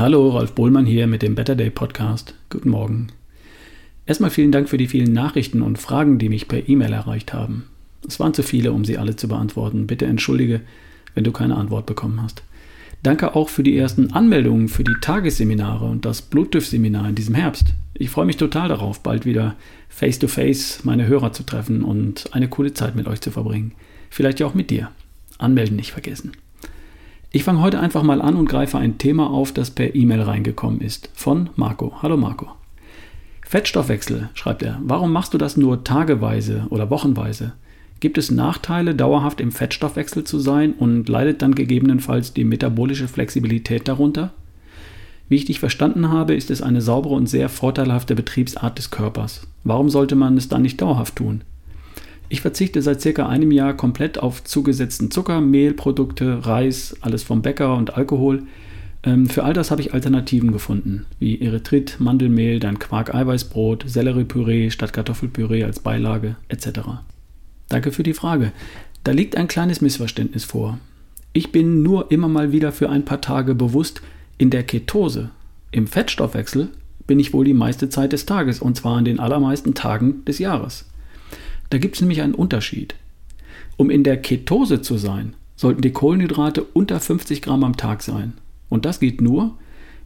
Hallo, Ralf Bohlmann hier mit dem Better Day Podcast. Guten Morgen. Erstmal vielen Dank für die vielen Nachrichten und Fragen, die mich per E-Mail erreicht haben. Es waren zu viele, um sie alle zu beantworten. Bitte entschuldige, wenn du keine Antwort bekommen hast. Danke auch für die ersten Anmeldungen für die Tagesseminare und das Bluetooth-Seminar in diesem Herbst. Ich freue mich total darauf, bald wieder face-to-face -face meine Hörer zu treffen und eine coole Zeit mit euch zu verbringen. Vielleicht ja auch mit dir. Anmelden nicht vergessen. Ich fange heute einfach mal an und greife ein Thema auf, das per E-Mail reingekommen ist. Von Marco. Hallo Marco. Fettstoffwechsel, schreibt er. Warum machst du das nur tageweise oder wochenweise? Gibt es Nachteile, dauerhaft im Fettstoffwechsel zu sein und leidet dann gegebenenfalls die metabolische Flexibilität darunter? Wie ich dich verstanden habe, ist es eine saubere und sehr vorteilhafte Betriebsart des Körpers. Warum sollte man es dann nicht dauerhaft tun? Ich verzichte seit circa einem Jahr komplett auf zugesetzten Zucker, Mehlprodukte, Reis, alles vom Bäcker und Alkohol. Ähm, für all das habe ich Alternativen gefunden, wie Erythrit, Mandelmehl, dann Quark-Eiweißbrot, Selleriepüree statt Kartoffelpüree als Beilage etc. Danke für die Frage. Da liegt ein kleines Missverständnis vor. Ich bin nur immer mal wieder für ein paar Tage bewusst in der Ketose. Im Fettstoffwechsel bin ich wohl die meiste Zeit des Tages und zwar an den allermeisten Tagen des Jahres. Da gibt es nämlich einen Unterschied. Um in der Ketose zu sein, sollten die Kohlenhydrate unter 50 Gramm am Tag sein. Und das geht nur,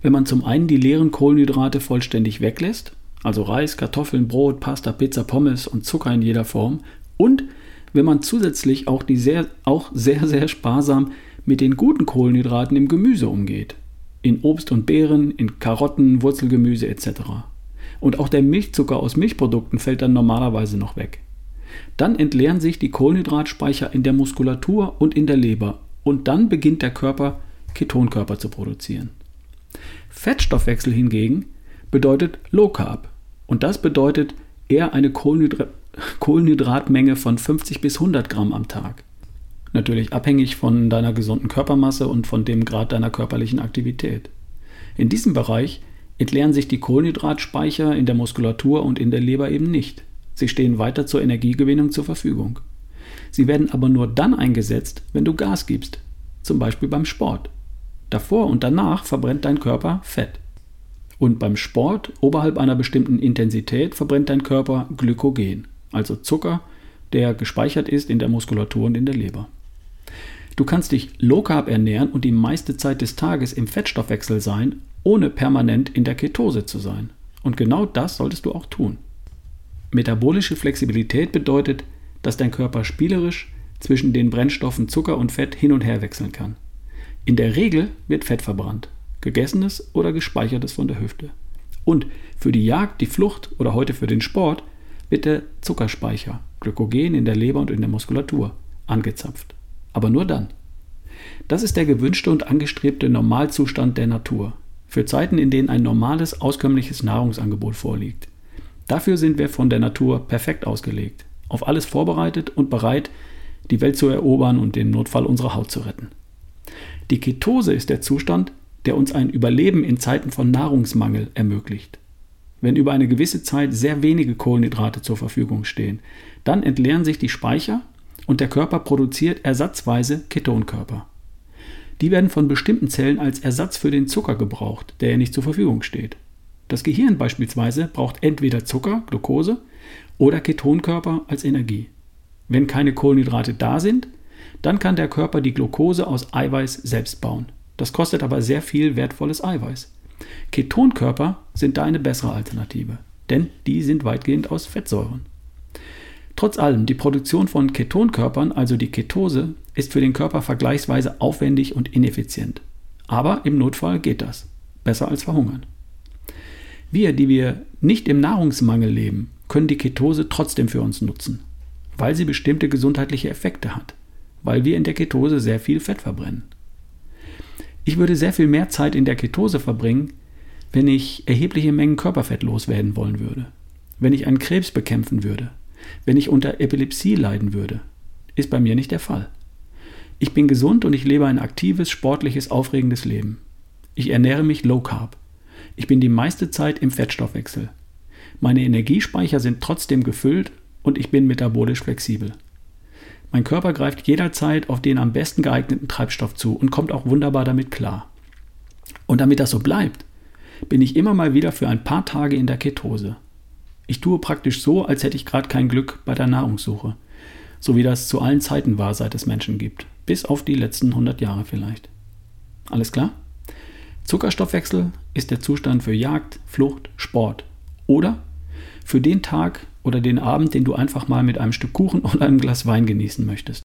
wenn man zum einen die leeren Kohlenhydrate vollständig weglässt, also Reis, Kartoffeln, Brot, Pasta, Pizza, Pommes und Zucker in jeder Form und wenn man zusätzlich auch, die sehr, auch sehr, sehr sparsam mit den guten Kohlenhydraten im Gemüse umgeht. In Obst und Beeren, in Karotten, Wurzelgemüse etc. Und auch der Milchzucker aus Milchprodukten fällt dann normalerweise noch weg. Dann entleeren sich die Kohlenhydratspeicher in der Muskulatur und in der Leber und dann beginnt der Körper Ketonkörper zu produzieren. Fettstoffwechsel hingegen bedeutet Low Carb und das bedeutet eher eine Kohlenhydra Kohlenhydratmenge von 50 bis 100 Gramm am Tag. Natürlich abhängig von deiner gesunden Körpermasse und von dem Grad deiner körperlichen Aktivität. In diesem Bereich entleeren sich die Kohlenhydratspeicher in der Muskulatur und in der Leber eben nicht. Sie stehen weiter zur Energiegewinnung zur Verfügung. Sie werden aber nur dann eingesetzt, wenn du Gas gibst, zum Beispiel beim Sport. Davor und danach verbrennt dein Körper Fett. Und beim Sport oberhalb einer bestimmten Intensität verbrennt dein Körper Glykogen also Zucker, der gespeichert ist in der Muskulatur und in der Leber. Du kannst dich low carb ernähren und die meiste Zeit des Tages im Fettstoffwechsel sein, ohne permanent in der Ketose zu sein. Und genau das solltest du auch tun. Metabolische Flexibilität bedeutet, dass dein Körper spielerisch zwischen den Brennstoffen Zucker und Fett hin und her wechseln kann. In der Regel wird Fett verbrannt, gegessenes oder gespeichertes von der Hüfte. Und für die Jagd, die Flucht oder heute für den Sport wird der Zuckerspeicher, Glykogen in der Leber und in der Muskulatur, angezapft. Aber nur dann. Das ist der gewünschte und angestrebte Normalzustand der Natur. Für Zeiten, in denen ein normales, auskömmliches Nahrungsangebot vorliegt. Dafür sind wir von der Natur perfekt ausgelegt, auf alles vorbereitet und bereit, die Welt zu erobern und im Notfall unsere Haut zu retten. Die Ketose ist der Zustand, der uns ein Überleben in Zeiten von Nahrungsmangel ermöglicht wenn über eine gewisse Zeit sehr wenige Kohlenhydrate zur Verfügung stehen. Dann entleeren sich die Speicher und der Körper produziert ersatzweise Ketonkörper. Die werden von bestimmten Zellen als Ersatz für den Zucker gebraucht, der ja nicht zur Verfügung steht. Das Gehirn beispielsweise braucht entweder Zucker, Glucose, oder Ketonkörper als Energie. Wenn keine Kohlenhydrate da sind, dann kann der Körper die Glucose aus Eiweiß selbst bauen. Das kostet aber sehr viel wertvolles Eiweiß. Ketonkörper sind da eine bessere Alternative, denn die sind weitgehend aus Fettsäuren. Trotz allem, die Produktion von Ketonkörpern, also die Ketose, ist für den Körper vergleichsweise aufwendig und ineffizient. Aber im Notfall geht das. Besser als verhungern. Wir, die wir nicht im Nahrungsmangel leben, können die Ketose trotzdem für uns nutzen, weil sie bestimmte gesundheitliche Effekte hat, weil wir in der Ketose sehr viel Fett verbrennen. Ich würde sehr viel mehr Zeit in der Ketose verbringen, wenn ich erhebliche Mengen Körperfett loswerden wollen würde, wenn ich einen Krebs bekämpfen würde, wenn ich unter Epilepsie leiden würde. Ist bei mir nicht der Fall. Ich bin gesund und ich lebe ein aktives, sportliches, aufregendes Leben. Ich ernähre mich low carb. Ich bin die meiste Zeit im Fettstoffwechsel. Meine Energiespeicher sind trotzdem gefüllt und ich bin metabolisch flexibel. Mein Körper greift jederzeit auf den am besten geeigneten Treibstoff zu und kommt auch wunderbar damit klar. Und damit das so bleibt, bin ich immer mal wieder für ein paar Tage in der Ketose. Ich tue praktisch so, als hätte ich gerade kein Glück bei der Nahrungssuche, so wie das zu allen Zeiten war, seit es Menschen gibt, bis auf die letzten 100 Jahre vielleicht. Alles klar? Zuckerstoffwechsel ist der Zustand für Jagd, Flucht, Sport oder für den Tag oder den Abend, den du einfach mal mit einem Stück Kuchen oder einem Glas Wein genießen möchtest.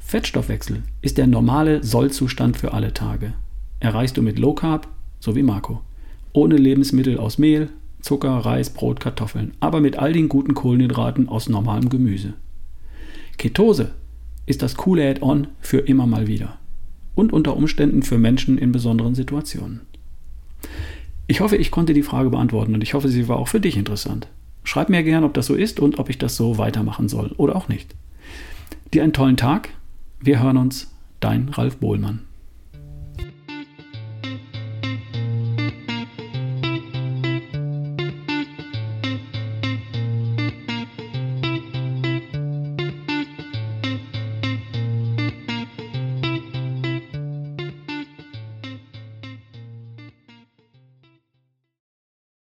Fettstoffwechsel ist der normale Sollzustand für alle Tage. Erreichst du mit Low Carb, so wie Marco. Ohne Lebensmittel aus Mehl, Zucker, Reis, Brot, Kartoffeln, aber mit all den guten Kohlenhydraten aus normalem Gemüse. Ketose ist das coole Add-on für immer mal wieder und unter Umständen für Menschen in besonderen Situationen. Ich hoffe, ich konnte die Frage beantworten und ich hoffe, sie war auch für dich interessant. Schreib mir gern, ob das so ist und ob ich das so weitermachen soll oder auch nicht. Dir einen tollen Tag. Wir hören uns. Dein Ralf Bohlmann.